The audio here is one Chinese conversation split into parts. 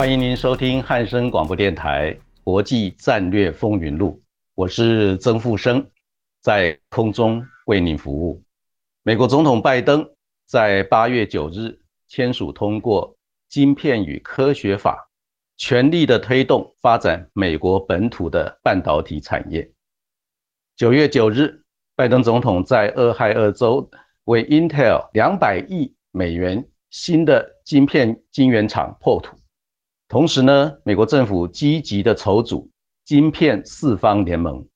欢迎您收听汉声广播电台《国际战略风云录》，我是曾富生，在空中为您服务。美国总统拜登在八月九日签署通过《晶片与科学法》，全力的推动发展美国本土的半导体产业。九月九日，拜登总统在俄亥俄州为 Intel 两百亿美元新的晶片晶圆厂破土。同时呢，美国政府积极的筹组晶片四方联盟，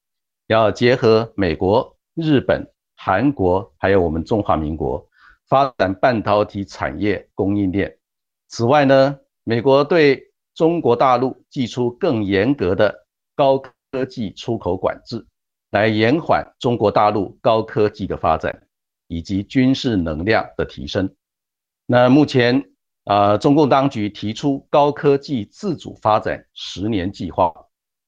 要结合美国、日本、韩国，还有我们中华民国，发展半导体产业供应链。此外呢，美国对中国大陆寄出更严格的高科技出口管制，来延缓中国大陆高科技的发展以及军事能量的提升。那目前。啊，中共当局提出高科技自主发展十年计划，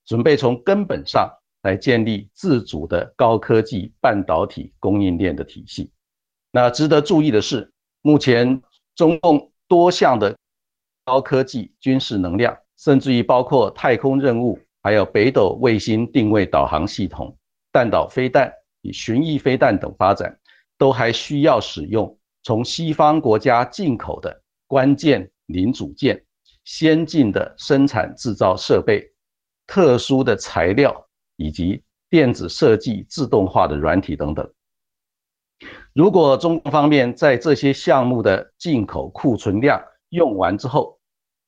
准备从根本上来建立自主的高科技半导体供应链的体系。那值得注意的是，目前中共多项的高科技军事能量，甚至于包括太空任务，还有北斗卫星定位导航系统、弹道飞弹与巡弋飞弹等发展，都还需要使用从西方国家进口的。关键零组件、先进的生产制造设备、特殊的材料以及电子设计、自动化的软体等等。如果中国方面在这些项目的进口库存量用完之后，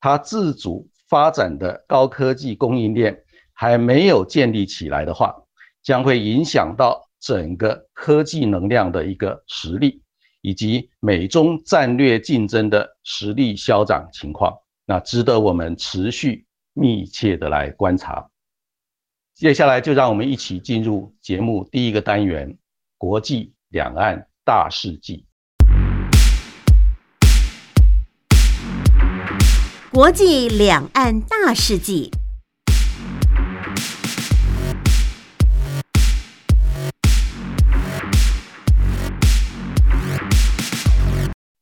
它自主发展的高科技供应链还没有建立起来的话，将会影响到整个科技能量的一个实力。以及美中战略竞争的实力消长情况，那值得我们持续密切的来观察。接下来就让我们一起进入节目第一个单元——国际两岸大事记。国际两岸大事记。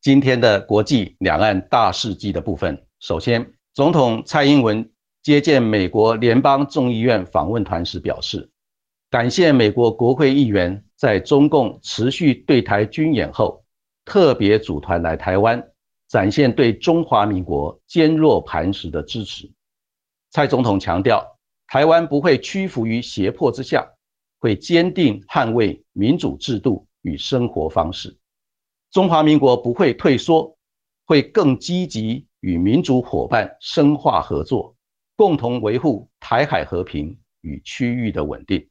今天的国际两岸大事记的部分，首先，总统蔡英文接见美国联邦众议院访问团时表示，感谢美国国会议员在中共持续对台军演后，特别组团来台湾，展现对中华民国坚若磐石的支持。蔡总统强调，台湾不会屈服于胁迫之下，会坚定捍卫民主制度与生活方式。中华民国不会退缩，会更积极与民主伙伴深化合作，共同维护台海和平与区域的稳定。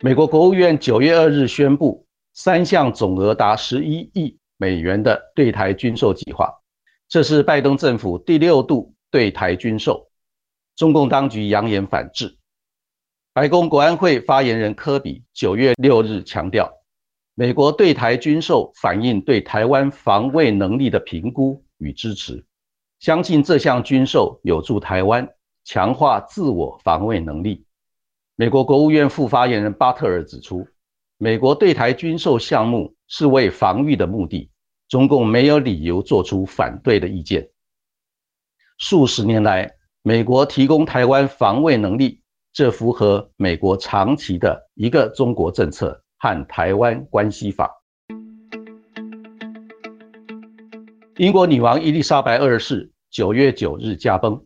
美国国务院九月二日宣布三项总额达十一亿美元的对台军售计划，这是拜登政府第六度对台军售，中共当局扬言反制。白宫国安会发言人科比九月六日强调，美国对台军售反映对台湾防卫能力的评估与支持，相信这项军售有助台湾强化自我防卫能力。美国国务院副发言人巴特尔指出，美国对台军售项目是为防御的目的，中共没有理由做出反对的意见。数十年来，美国提供台湾防卫能力。这符合美国长期的一个中国政策和台湾关系法。英国女王伊丽莎白二世九月九日驾崩，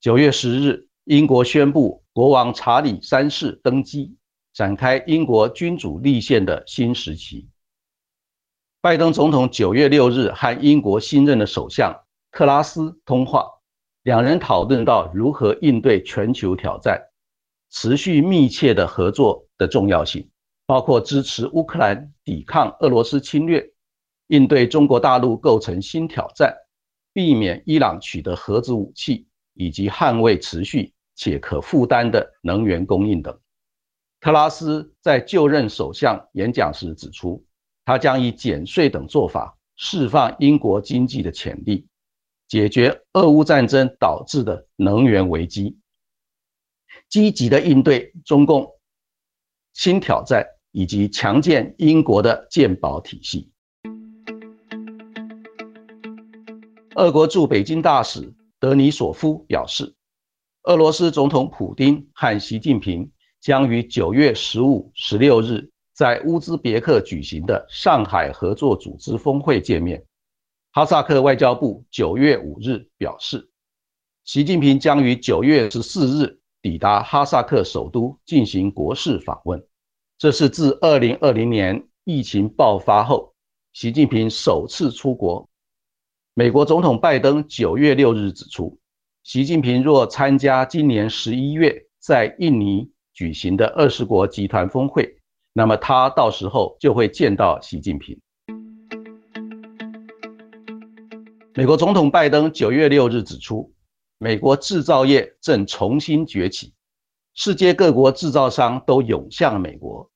九月十日，英国宣布国王查理三世登基，展开英国君主立宪的新时期。拜登总统九月六日和英国新任的首相特拉斯通话，两人讨论到如何应对全球挑战，持续密切的合作的重要性，包括支持乌克兰抵抗俄罗斯侵略，应对中国大陆构成新挑战，避免伊朗取得核子武器，以及捍卫持续且可负担的能源供应等。特拉斯在就任首相演讲时指出，他将以减税等做法释放英国经济的潜力，解决俄乌战争导致的能源危机，积极的应对中共新挑战，以及强健英国的健保体系。俄国驻北京大使德尼索夫表示，俄罗斯总统普京和习近平。将于九月十五、十六日在乌兹别克举行的上海合作组织峰会见面。哈萨克外交部九月五日表示，习近平将于九月十四日抵达哈萨克首都进行国事访问。这是自二零二零年疫情爆发后，习近平首次出国。美国总统拜登九月六日指出，习近平若参加今年十一月在印尼。举行的二十国集团峰会，那么他到时候就会见到习近平。美国总统拜登九月六日指出，美国制造业正重新崛起，世界各国制造商都涌向美国。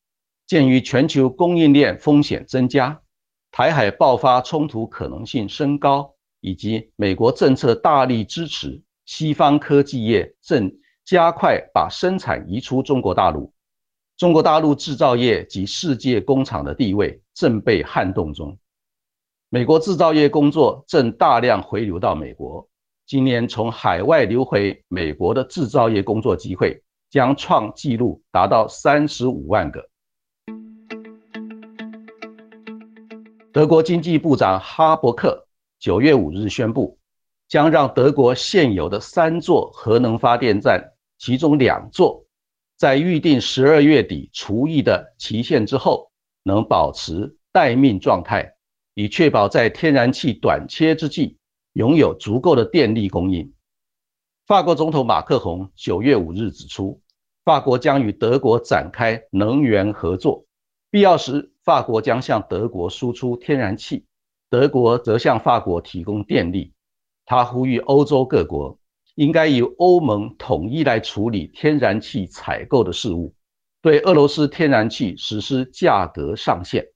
鉴于全球供应链风险增加，台海爆发冲突可能性升高，以及美国政策大力支持西方科技业正。加快把生产移出中国大陆，中国大陆制造业及世界工厂的地位正被撼动中。美国制造业工作正大量回流到美国，今年从海外流回美国的制造业工作机会将创纪录，达到三十五万个。德国经济部长哈伯克九月五日宣布，将让德国现有的三座核能发电站。其中两座在预定十二月底除役的期限之后，能保持待命状态，以确保在天然气短缺之际拥有足够的电力供应。法国总统马克龙九月五日指出，法国将与德国展开能源合作，必要时，法国将向德国输出天然气，德国则向法国提供电力。他呼吁欧洲各国。应该由欧盟统一来处理天然气采购的事务，对俄罗斯天然气实施价格上限。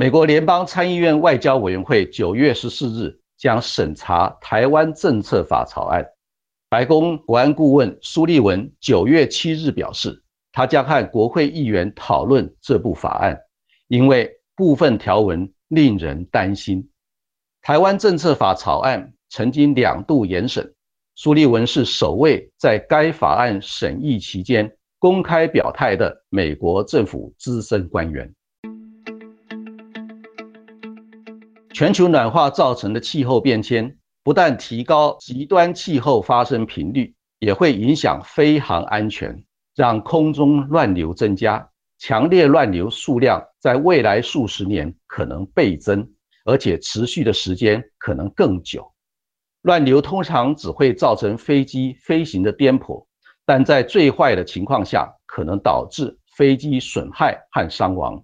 美国联邦参议院外交委员会九月十四日将审查台湾政策法草案。白宫国安顾问苏利文九月七日表示，他将和国会议员讨论这部法案，因为部分条文令人担心。台湾政策法草案曾经两度严审，苏利文是首位在该法案审议期间公开表态的美国政府资深官员。全球暖化造成的气候变迁，不但提高极端气候发生频率，也会影响飞航安全，让空中乱流增加，强烈乱流数量在未来数十年可能倍增。而且持续的时间可能更久。乱流通常只会造成飞机飞行的颠簸，但在最坏的情况下，可能导致飞机损害和伤亡。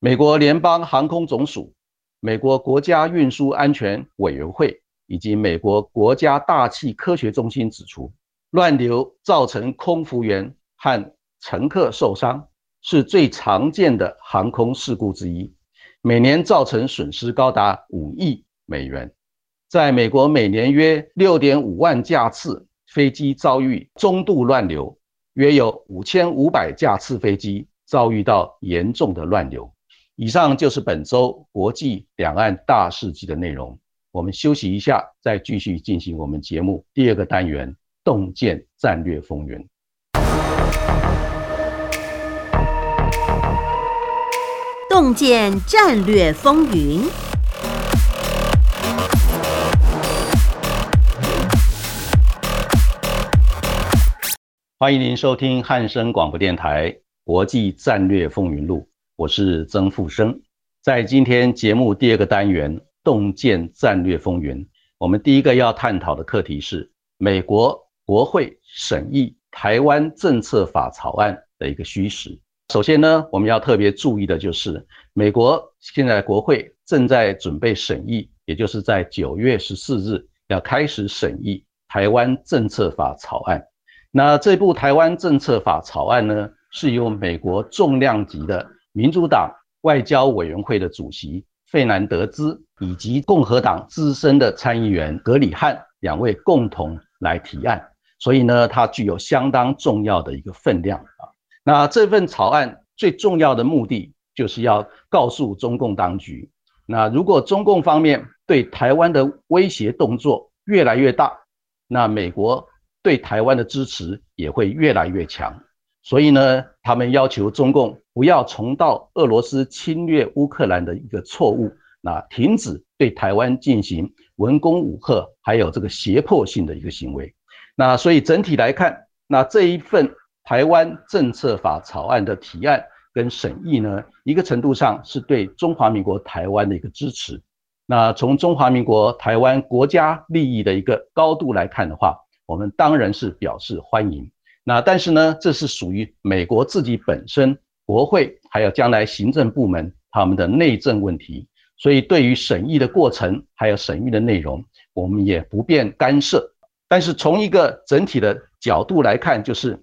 美国联邦航空总署、美国国家运输安全委员会以及美国国家大气科学中心指出，乱流造成空服员和乘客受伤，是最常见的航空事故之一。每年造成损失高达五亿美元，在美国每年约六点五万架次飞机遭遇中度乱流，约有五千五百架次飞机遭遇到严重的乱流。以上就是本周国际两岸大事记的内容。我们休息一下，再继续进行我们节目第二个单元——洞见战略风云。洞见战略风云，欢迎您收听汉声广播电台《国际战略风云录》，我是曾富生。在今天节目第二个单元“洞见战略风云”，我们第一个要探讨的课题是美国国会审议台湾政策法草案的一个虚实。首先呢，我们要特别注意的就是，美国现在国会正在准备审议，也就是在九月十四日要开始审议台湾政策法草案。那这部台湾政策法草案呢，是由美国重量级的民主党。外交委员会的主席费南德兹以及共和党资深的参议员格里汉两位共同来提案，所以呢，它具有相当重要的一个分量啊。那这份草案最重要的目的就是要告诉中共当局，那如果中共方面对台湾的威胁动作越来越大，那美国对台湾的支持也会越来越强。所以呢，他们要求中共不要重蹈俄罗斯侵略乌克兰的一个错误，那停止对台湾进行文攻武吓，还有这个胁迫性的一个行为。那所以整体来看，那这一份台湾政策法草案的提案跟审议呢，一个程度上是对中华民国台湾的一个支持。那从中华民国台湾国家利益的一个高度来看的话，我们当然是表示欢迎。那但是呢，这是属于美国自己本身国会，还有将来行政部门他们的内政问题，所以对于审议的过程，还有审议的内容，我们也不便干涉。但是从一个整体的角度来看，就是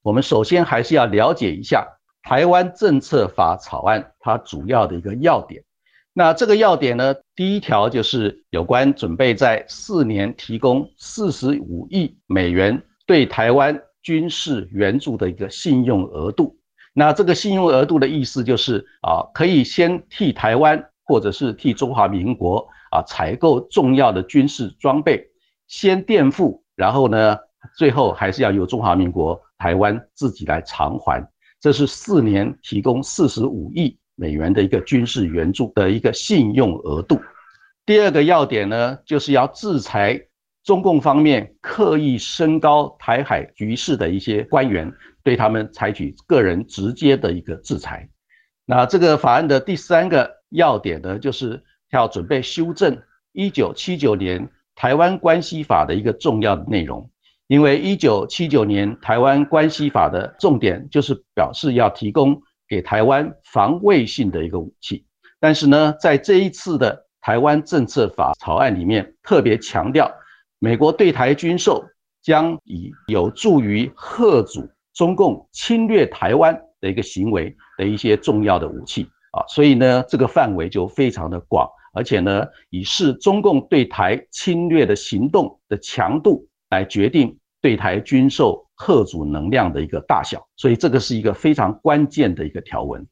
我们首先还是要了解一下台湾政策法草案它主要的一个要点。那这个要点呢，第一条就是有关准备在四年提供四十五亿美元对台湾。军事援助的一个信用额度，那这个信用额度的意思就是啊，可以先替台湾或者是替中华民国啊采购重要的军事装备，先垫付，然后呢，最后还是要由中华民国台湾自己来偿还。这是四年提供四十五亿美元的一个军事援助的一个信用额度。第二个要点呢，就是要制裁。中共方面刻意升高台海局势的一些官员，对他们采取个人直接的一个制裁。那这个法案的第三个要点呢，就是要准备修正一九七九年台湾关系法的一个重要的内容。因为一九七九年台湾关系法的重点就是表示要提供给台湾防卫性的一个武器，但是呢，在这一次的台湾政策法草案里面特别强调。美国对台军售将以有助于遏阻中共侵略台湾的一个行为的一些重要的武器啊，所以呢，这个范围就非常的广，而且呢，以视中共对台侵略的行动的强度来决定对台军售遏阻能量的一个大小，所以这个是一个非常关键的一个条文。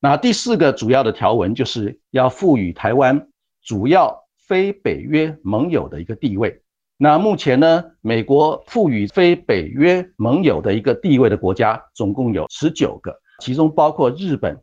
那第四个主要的条文就是要赋予台湾主要非北约盟友的一个地位。那目前呢，美国赋予非北约盟友的一个地位的国家总共有十九个，其中包括日本、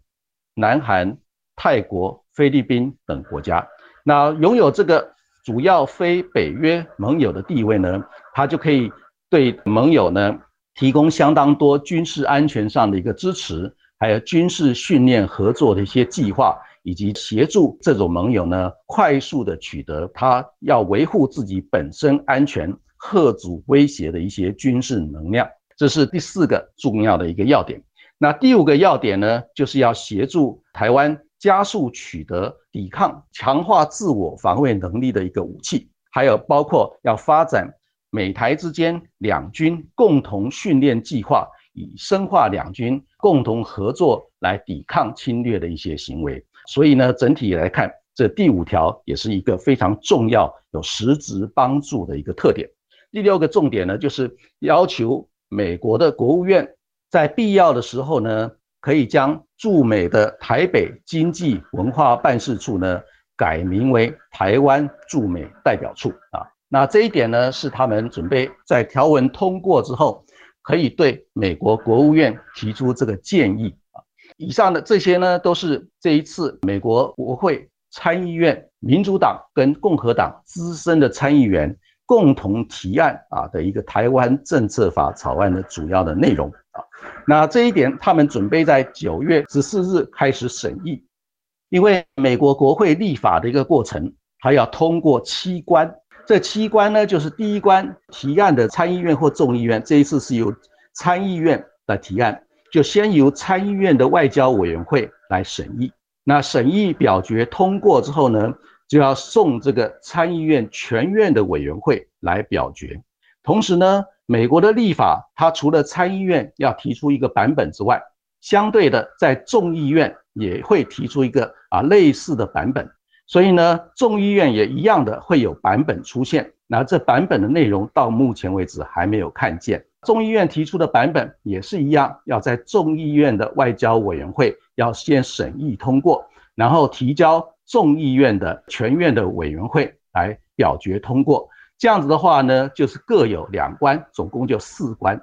南韩、泰国、菲律宾等国家。那拥有这个主要非北约盟友的地位呢，它就可以对盟友呢提供相当多军事安全上的一个支持，还有军事训练合作的一些计划。以及协助这种盟友呢，快速的取得他要维护自己本身安全、贺阻威胁的一些军事能量，这是第四个重要的一个要点。那第五个要点呢，就是要协助台湾加速取得抵抗、强化自我防卫能力的一个武器，还有包括要发展美台之间两军共同训练计划，以深化两军共同合作来抵抗侵略的一些行为。所以呢，整体来看，这第五条也是一个非常重要、有实质帮助的一个特点。第六个重点呢，就是要求美国的国务院在必要的时候呢，可以将驻美的台北经济文化办事处呢改名为台湾驻美代表处啊。那这一点呢，是他们准备在条文通过之后，可以对美国国务院提出这个建议。以上的这些呢，都是这一次美国国会参议院民主党跟共和党资深的参议员共同提案啊的一个台湾政策法草案的主要的内容啊。那这一点，他们准备在九月十四日开始审议，因为美国国会立法的一个过程，它要通过七关。这七关呢，就是第一关提案的参议院或众议院，这一次是由参议院的提案，就先由参议院的外交委员会来审议。那审议表决通过之后呢，就要送这个参议院全院的委员会来表决。同时呢，美国的立法，它除了参议院要提出一个版本之外，相对的在众议院。也会提出一个啊类似的版本，所以呢，众议院也一样的会有版本出现。那这版本的内容到目前为止还没有看见。众议院提出的版本也是一样，要在众议院的外交委员会要先审议通过，然后提交众议院的全院的委员会来表决通过。这样子的话呢，就是各有两关，总共就四关。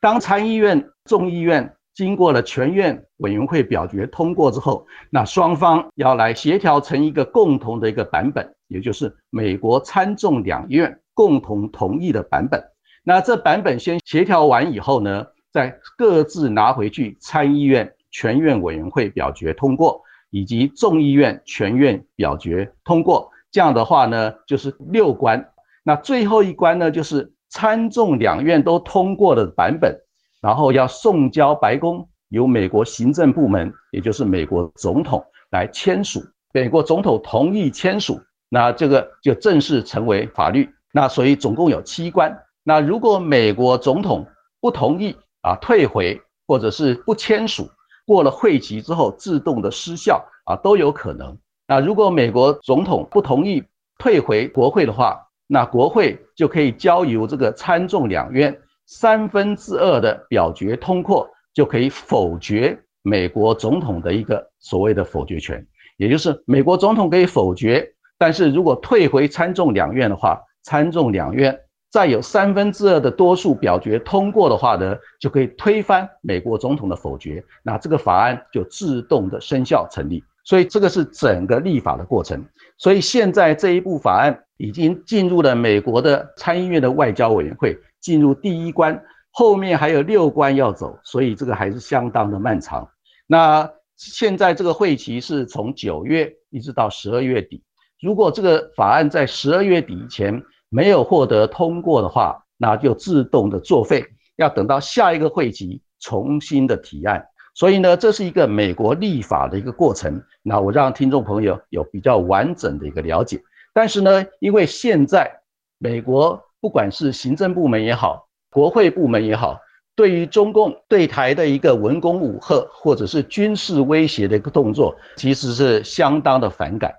当参议院、众议院。经过了全院委员会表决通过之后，那双方要来协调成一个共同的一个版本，也就是美国参众两院共同同意的版本。那这版本先协调完以后呢，再各自拿回去参议院全院委员会表决通过，以及众议院全院表决通过。这样的话呢，就是六关。那最后一关呢，就是参众两院都通过的版本。然后要送交白宫，由美国行政部门，也就是美国总统来签署。美国总统同意签署，那这个就正式成为法律。那所以总共有七关。那如果美国总统不同意啊，退回或者是不签署，过了会期之后自动的失效啊，都有可能。那如果美国总统不同意退回国会的话，那国会就可以交由这个参众两院。三分之二的表决通过就可以否决美国总统的一个所谓的否决权，也就是美国总统可以否决，但是如果退回参众两院的话，参众两院再有三分之二的多数表决通过的话呢，就可以推翻美国总统的否决，那这个法案就自动的生效成立。所以这个是整个立法的过程。所以现在这一部法案已经进入了美国的参议院的外交委员会。进入第一关，后面还有六关要走，所以这个还是相当的漫长。那现在这个会期是从九月一直到十二月底，如果这个法案在十二月底以前没有获得通过的话，那就自动的作废，要等到下一个会期重新的提案。所以呢，这是一个美国立法的一个过程。那我让听众朋友有比较完整的一个了解。但是呢，因为现在美国。不管是行政部门也好，国会部门也好，对于中共对台的一个文攻武吓，或者是军事威胁的一个动作，其实是相当的反感。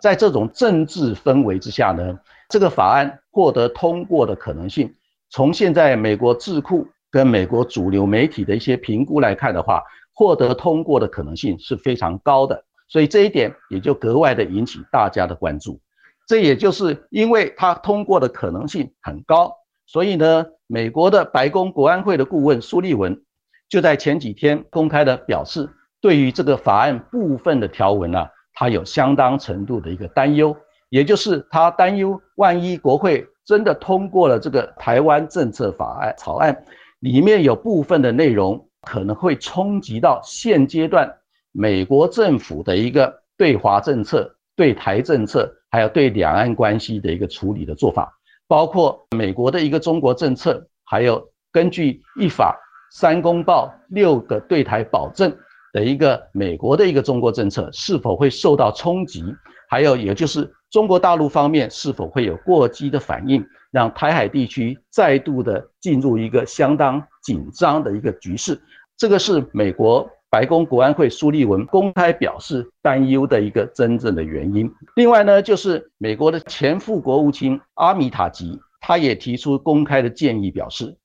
在这种政治氛围之下呢，这个法案获得通过的可能性，从现在美国智库跟美国主流媒体的一些评估来看的话，获得通过的可能性是非常高的。所以这一点也就格外的引起大家的关注。这也就是因为它通过的可能性很高，所以呢，美国的白宫国安会的顾问苏利文就在前几天公开的表示，对于这个法案部分的条文呢，他有相当程度的一个担忧，也就是他担忧，万一国会真的通过了这个台湾政策法案草案，里面有部分的内容可能会冲击到现阶段美国政府的一个对华政策、对台政策。还有对两岸关系的一个处理的做法，包括美国的一个中国政策，还有根据一法三公报六个对台保证的一个美国的一个中国政策是否会受到冲击，还有也就是中国大陆方面是否会有过激的反应，让台海地区再度的进入一个相当紧张的一个局势，这个是美国。白宫国安会苏利文公开表示担忧的一个真正的原因。另外呢，就是美国的前副国务卿阿米塔吉，他也提出公开的建议，表示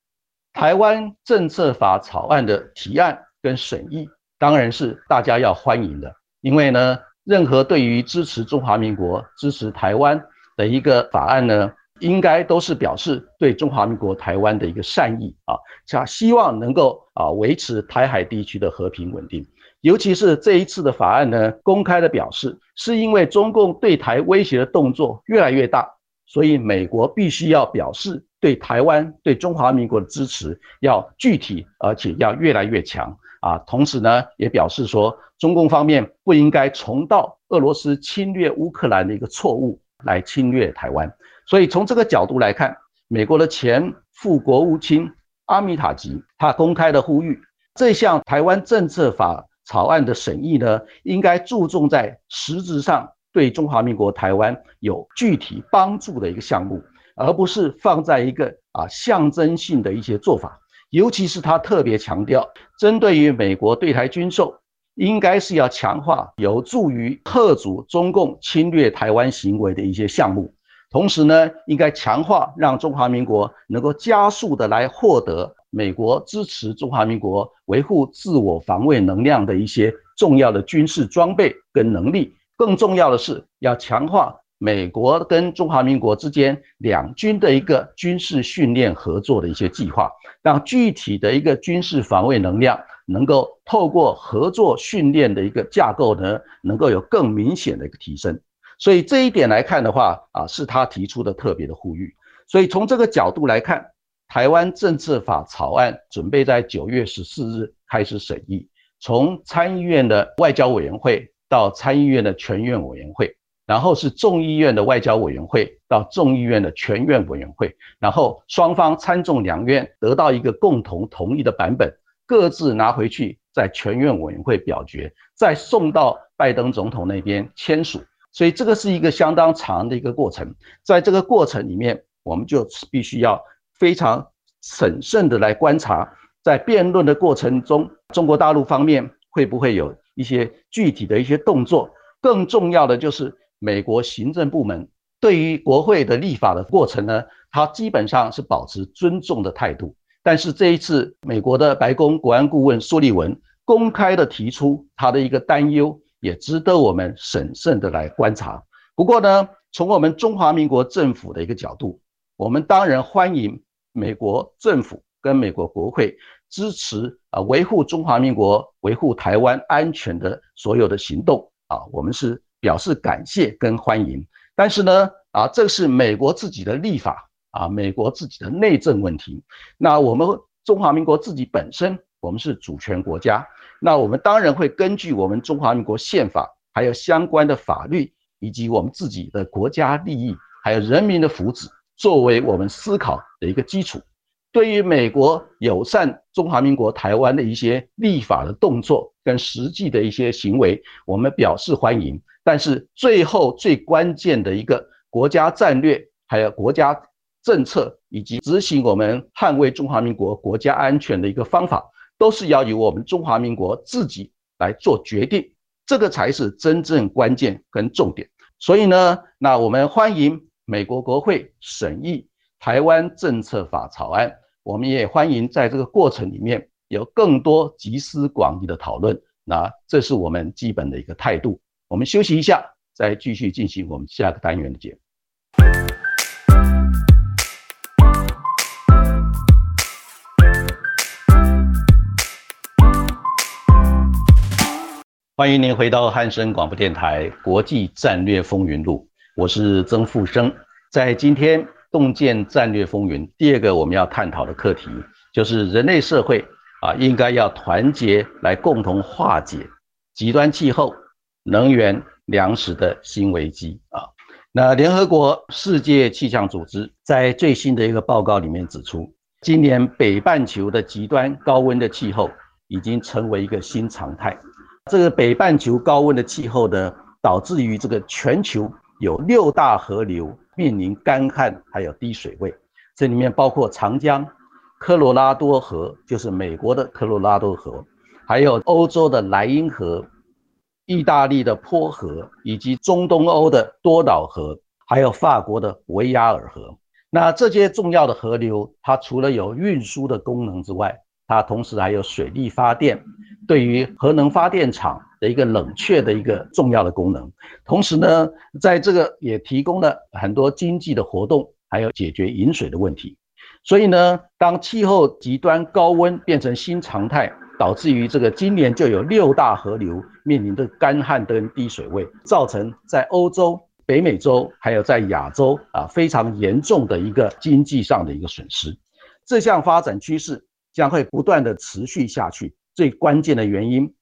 台湾政策法草案的提案跟审议，当然是大家要欢迎的。因为呢，任何对于支持中华民国、支持台湾的一个法案呢。应该都是表示对中华民国台湾的一个善意啊，想希望能够啊维持台海地区的和平稳定。尤其是这一次的法案呢，公开的表示，是因为中共对台威胁的动作越来越大，所以美国必须要表示对台湾、对中华民国的支持要具体，而且要越来越强。啊，同时呢也表示说，中共方面不应该重蹈俄罗斯侵略乌克兰的一个错误来侵略台湾。所以从这个角度来看，美国的前副国务卿阿米塔吉他公开的呼吁，这项台湾政策法草案的审议呢，应该注重在实质上对中华民国台湾有具体帮助的一个项目，而不是放在一个啊象征性的一些做法。尤其是他特别强调，针对于美国对台军售，应该是要强化有助于遏阻中共侵略台湾行为的一些项目。同时呢，应该强化让中华民国能够加速的来获得美国支持中华民国维护自我防卫能量的一些重要的军事装备跟能力。更重要的是，要强化。美国跟中华民国之间两军的一个军事训练合作的一些计划，让具体的一个军事防卫能量能够透过合作训练的一个架构呢，能够有更明显的一个提升。所以这一点来看的话，啊，是他提出的特别的呼吁。所以从这个角度来看，台湾政策法草案准备在九月十四日开始审议，从参议院的外交委员会到参议院的全院委员会。然后是众议院的外交委员会到众议院的全院委员会，然后双方参众两院得到一个共同同意的版本，各自拿回去在全院委员会表决，再送到拜登总统那边签署。所以这个是一个相当长的一个过程，在这个过程里面，我们就必须要非常审慎的来观察，在辩论的过程中，中国大陆方面会不会有一些具体的一些动作，更重要的就是。美国行政部门对于国会的立法的过程呢，它基本上是保持尊重的态度。但是这一次，美国的白宫国安顾问苏利文公开的提出他的一个担忧，也值得我们审慎的来观察。不过呢，从我们中华民国政府的一个角度，我们当然欢迎美国政府跟美国国会支持啊维护中华民国、维护台湾安全的所有的行动啊，我们是。表示感谢跟欢迎，但是呢，啊，这是美国自己的立法啊，美国自己的内政问题。那我们中华民国自己本身，我们是主权国家，那我们当然会根据我们中华民国宪法，还有相关的法律，以及我们自己的国家利益，还有人民的福祉，作为我们思考的一个基础。对于美国友善中华民国台湾的一些立法的动作跟实际的一些行为，我们表示欢迎。但是最后最关键的一个国家战略，还有国家政策，以及执行我们捍卫中华民国国家安全的一个方法，都是要由我们中华民国自己来做决定，这个才是真正关键跟重点。所以呢，那我们欢迎美国国会审议台湾政策法草案，我们也欢迎在这个过程里面有更多集思广益的讨论。那这是我们基本的一个态度。我们休息一下，再继续进行我们下个单元的节目。欢迎您回到汉声广播电台《国际战略风云录》，我是曾富生。在今天洞见战略风云，第二个我们要探讨的课题，就是人类社会啊，应该要团结来共同化解极端气候。能源、粮食的新危机啊！那联合国世界气象组织在最新的一个报告里面指出，今年北半球的极端高温的气候已经成为一个新常态。这个北半球高温的气候呢，导致于这个全球有六大河流面临干旱，还有低水位。这里面包括长江、科罗拉多河，就是美国的科罗拉多河，还有欧洲的莱茵河。意大利的波河，以及中东欧的多瑙河，还有法国的维亚尔河。那这些重要的河流，它除了有运输的功能之外，它同时还有水力发电，对于核能发电厂的一个冷却的一个重要的功能。同时呢，在这个也提供了很多经济的活动，还有解决饮水的问题。所以呢，当气候极端高温变成新常态。导致于这个今年就有六大河流面临的干旱跟低水位，造成在欧洲、北美洲还有在亚洲啊非常严重的一个经济上的一个损失。这项发展趋势将会不断的持续下去，最关键的原因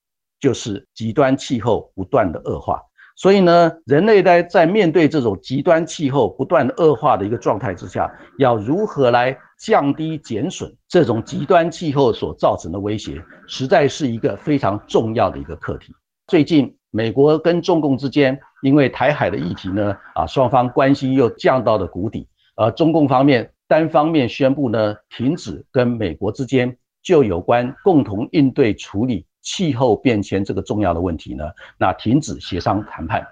就是极端气候不断的恶化。所以呢，人类在在面对这种极端气候不断恶化的一个状态之下，要如何来降低减损这种极端气候所造成的威胁，实在是一个非常重要的一个课题。最近，美国跟中共之间因为台海的议题呢，啊，双方关系又降到了谷底。而中共方面单方面宣布呢，停止跟美国之间就有关共同应对处理。气候变迁这个重要的问题呢，那停止协商谈判。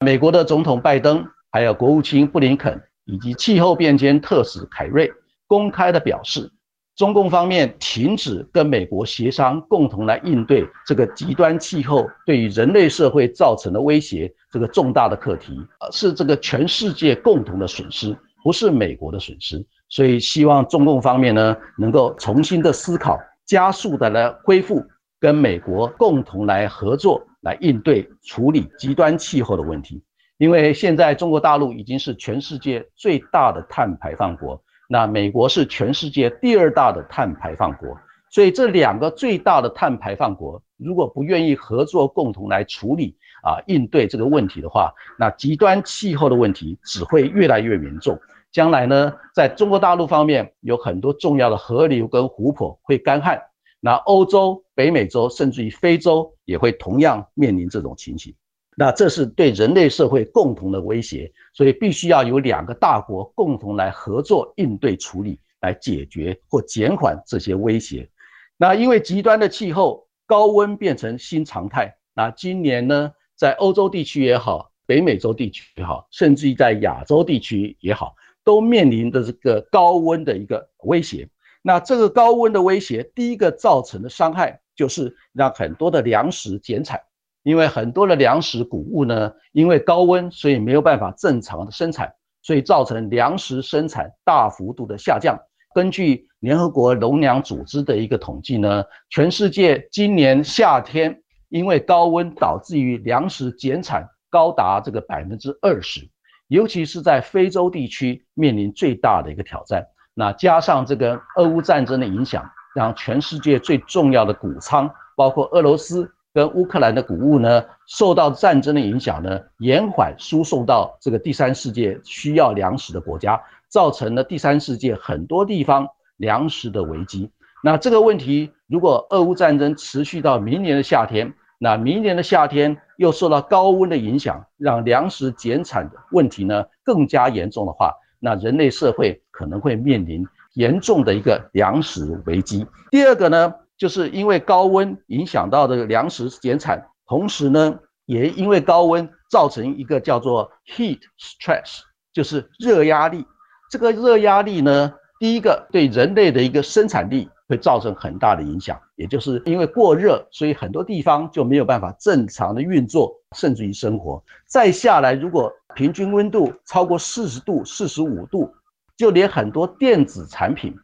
美国的总统拜登，还有国务卿布林肯以及气候变迁特使凯瑞公开的表示，中共方面停止跟美国协商，共同来应对这个极端气候对于人类社会造成的威胁这个重大的课题，呃，是这个全世界共同的损失，不是美国的损失。所以希望中共方面呢，能够重新的思考，加速的来恢复。跟美国共同来合作，来应对处理极端气候的问题。因为现在中国大陆已经是全世界最大的碳排放国，那美国是全世界第二大的碳排放国。所以这两个最大的碳排放国，如果不愿意合作共同来处理啊应对这个问题的话，那极端气候的问题只会越来越严重。将来呢，在中国大陆方面有很多重要的河流跟湖泊会干旱。那欧洲、北美洲，甚至于非洲，也会同样面临这种情形。那这是对人类社会共同的威胁，所以必须要有两个大国共同来合作应对处理，来解决或减缓这些威胁。那因为极端的气候，高温变成新常态。那今年呢，在欧洲地区也好，北美洲地区也好，甚至于在亚洲地区也好，都面临的这个高温的一个威胁。那这个高温的威胁，第一个造成的伤害就是让很多的粮食减产，因为很多的粮食谷物呢，因为高温，所以没有办法正常的生产，所以造成粮食生产大幅度的下降。根据联合国农粮组织的一个统计呢，全世界今年夏天因为高温导致于粮食减产高达这个百分之二十，尤其是在非洲地区面临最大的一个挑战。那加上这个俄乌战争的影响，让全世界最重要的谷仓，包括俄罗斯跟乌克兰的谷物呢，受到战争的影响呢，延缓输送到这个第三世界需要粮食的国家，造成了第三世界很多地方粮食的危机。那这个问题，如果俄乌战争持续到明年的夏天，那明年的夏天又受到高温的影响，让粮食减产的问题呢更加严重的话，那人类社会可能会面临严重的一个粮食危机。第二个呢，就是因为高温影响到这个粮食减产，同时呢，也因为高温造成一个叫做 heat stress，就是热压力。这个热压力呢，第一个对人类的一个生产力会造成很大的影响，也就是因为过热，所以很多地方就没有办法正常的运作，甚至于生活。再下来，如果平均温度超过四十度、四十五度，就连很多电子产品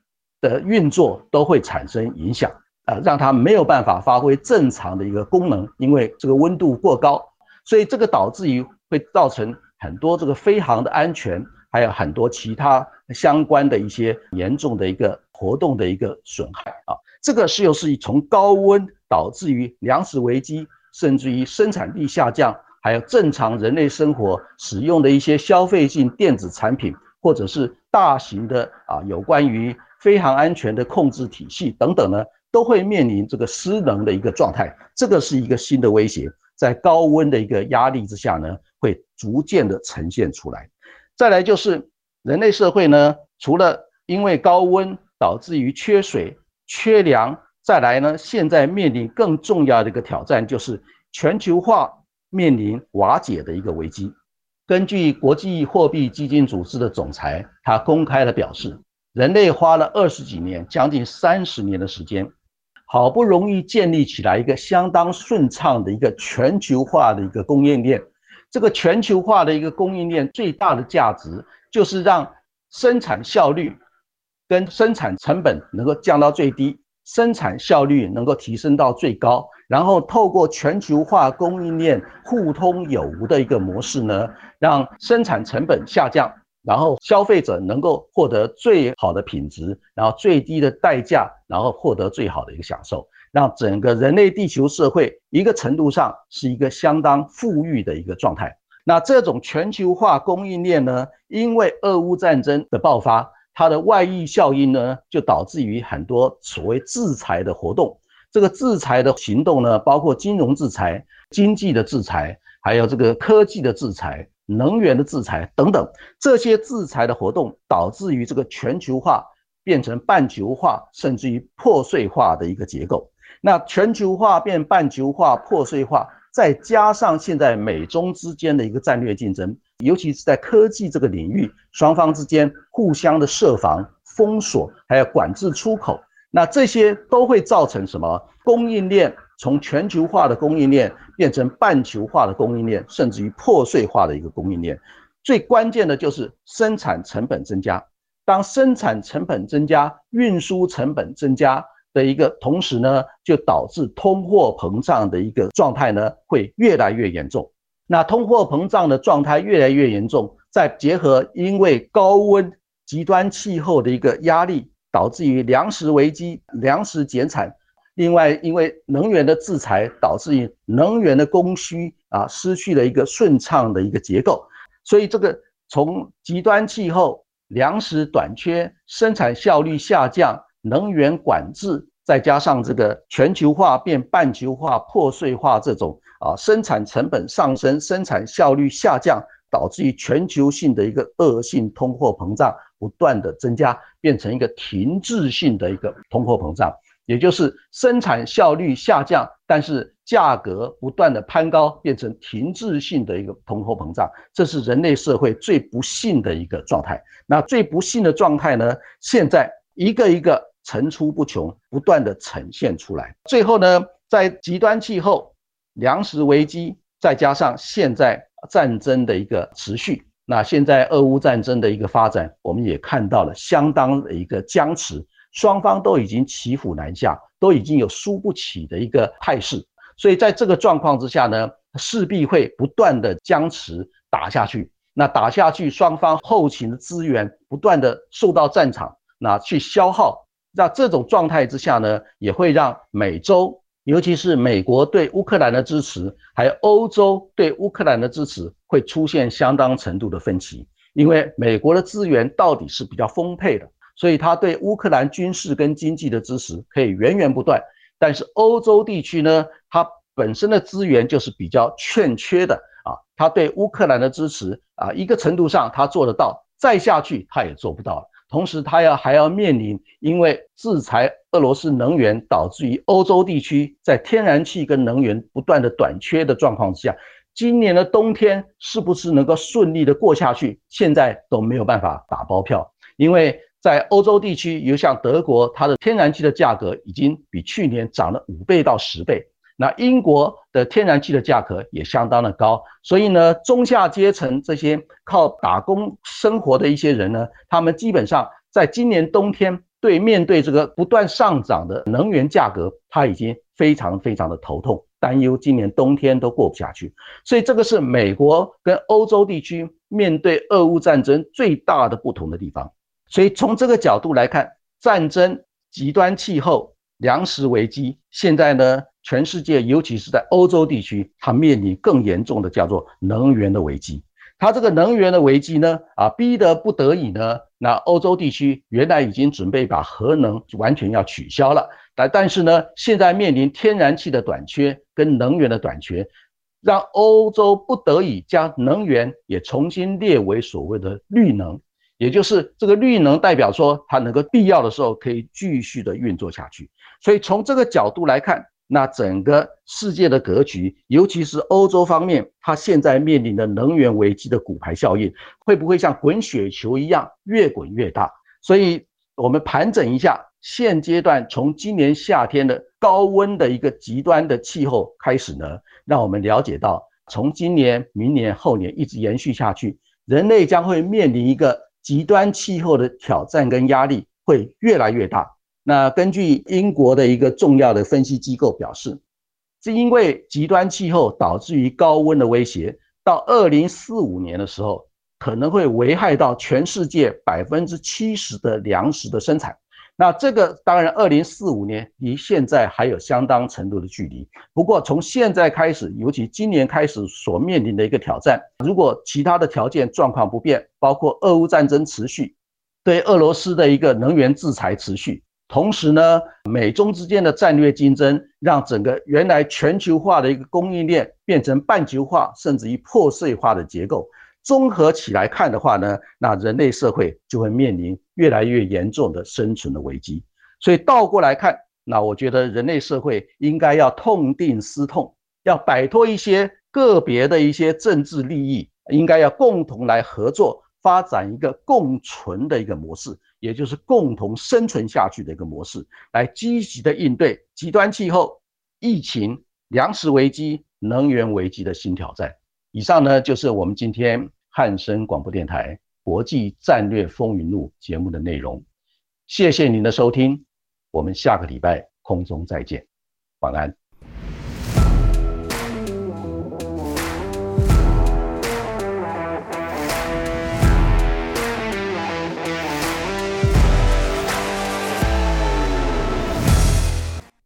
的运作都会产生影响，啊，让它没有办法发挥正常的一个功能，因为这个温度过高，所以这个导致于会造成很多这个飞航的安全，还有很多其他相关的一些严重的一个活动的一个损害啊，这个是又是从高温导致于粮食危机，甚至于生产力下降。还有正常人类生活使用的一些消费性电子产品，或者是大型的啊有关于飞行安全的控制体系等等呢，都会面临这个失能的一个状态。这个是一个新的威胁，在高温的一个压力之下呢，会逐渐的呈现出来。再来就是人类社会呢，除了因为高温导致于缺水、缺粮，再来呢，现在面临更重要的一个挑战就是全球化。面临瓦解的一个危机。根据国际货币基金组织的总裁，他公开的表示，人类花了二十几年，将近三十年的时间，好不容易建立起来一个相当顺畅的一个全球化的一个供应链。这个全球化的一个供应链最大的价值，就是让生产效率跟生产成本能够降到最低，生产效率能够提升到最高。然后透过全球化供应链互通有无的一个模式呢，让生产成本下降，然后消费者能够获得最好的品质，然后最低的代价，然后获得最好的一个享受。让整个人类地球社会一个程度上是一个相当富裕的一个状态。那这种全球化供应链呢，因为俄乌战争的爆发，它的外溢效应呢，就导致于很多所谓制裁的活动。这个制裁的行动呢，包括金融制裁、经济的制裁，还有这个科技的制裁、能源的制裁等等。这些制裁的活动导致于这个全球化变成半球化，甚至于破碎化的一个结构。那全球化变半球化、破碎化。再加上现在美中之间的一个战略竞争，尤其是在科技这个领域，双方之间互相的设防、封锁，还有管制出口，那这些都会造成什么？供应链从全球化的供应链变成半球化的供应链，甚至于破碎化的一个供应链。最关键的就是生产成本增加，当生产成本增加，运输成本增加。的一个同时呢，就导致通货膨胀的一个状态呢，会越来越严重。那通货膨胀的状态越来越严重，再结合因为高温、极端气候的一个压力，导致于粮食危机、粮食减产。另外，因为能源的制裁，导致于能源的供需啊失去了一个顺畅的一个结构。所以，这个从极端气候、粮食短缺、生产效率下降。能源管制，再加上这个全球化变半球化、破碎化这种啊，生产成本上升、生产效率下降，导致于全球性的一个恶性通货膨胀不断的增加，变成一个停滞性的一个通货膨胀，也就是生产效率下降，但是价格不断的攀高，变成停滞性的一个通货膨胀，这是人类社会最不幸的一个状态。那最不幸的状态呢，现在一个一个。层出不穷，不断的呈现出来。最后呢，在极端气候、粮食危机，再加上现在战争的一个持续，那现在俄乌战争的一个发展，我们也看到了相当的一个僵持，双方都已经骑虎难下，都已经有输不起的一个态势。所以在这个状况之下呢，势必会不断的僵持打下去。那打下去，双方后勤的资源不断的受到战场那去消耗。那这种状态之下呢，也会让美洲，尤其是美国对乌克兰的支持，还有欧洲对乌克兰的支持，会出现相当程度的分歧。因为美国的资源到底是比较丰沛的，所以他对乌克兰军事跟经济的支持可以源源不断。但是欧洲地区呢，它本身的资源就是比较欠缺的啊，他对乌克兰的支持啊，一个程度上他做得到，再下去他也做不到了。同时，他要还要面临因为制裁俄罗斯能源，导致于欧洲地区在天然气跟能源不断的短缺的状况之下，今年的冬天是不是能够顺利的过下去？现在都没有办法打包票，因为在欧洲地区，有像德国，它的天然气的价格已经比去年涨了五倍到十倍。那英国的天然气的价格也相当的高，所以呢，中下阶层这些靠打工生活的一些人呢，他们基本上在今年冬天对面对这个不断上涨的能源价格，他已经非常非常的头痛，担忧今年冬天都过不下去。所以这个是美国跟欧洲地区面对俄乌战争最大的不同的地方。所以从这个角度来看，战争、极端气候、粮食危机，现在呢？全世界，尤其是在欧洲地区，它面临更严重的叫做能源的危机。它这个能源的危机呢，啊，逼得不得已呢，那欧洲地区原来已经准备把核能完全要取消了，但但是呢，现在面临天然气的短缺跟能源的短缺，让欧洲不得已将能源也重新列为所谓的绿能，也就是这个绿能代表说它能够必要的时候可以继续的运作下去。所以从这个角度来看。那整个世界的格局，尤其是欧洲方面，它现在面临的能源危机的骨牌效应，会不会像滚雪球一样越滚越大？所以，我们盘整一下现阶段，从今年夏天的高温的一个极端的气候开始呢，让我们了解到，从今年、明年、后年一直延续下去，人类将会面临一个极端气候的挑战跟压力会越来越大。那根据英国的一个重要的分析机构表示，是因为极端气候导致于高温的威胁，到二零四五年的时候，可能会危害到全世界百分之七十的粮食的生产。那这个当然，二零四五年离现在还有相当程度的距离。不过从现在开始，尤其今年开始所面临的一个挑战，如果其他的条件状况不变，包括俄乌战争持续，对俄罗斯的一个能源制裁持续，同时呢，美中之间的战略竞争让整个原来全球化的一个供应链变成半球化，甚至于破碎化的结构。综合起来看的话呢，那人类社会就会面临越来越严重的生存的危机。所以倒过来看，那我觉得人类社会应该要痛定思痛，要摆脱一些个别的一些政治利益，应该要共同来合作，发展一个共存的一个模式，也就是共同生存下去的一个模式，来积极的应对极端气候、疫情、粮食危机、能源危机的新挑战。以上呢，就是我们今天汉声广播电台国际战略风云录节目的内容。谢谢您的收听，我们下个礼拜空中再见，晚安。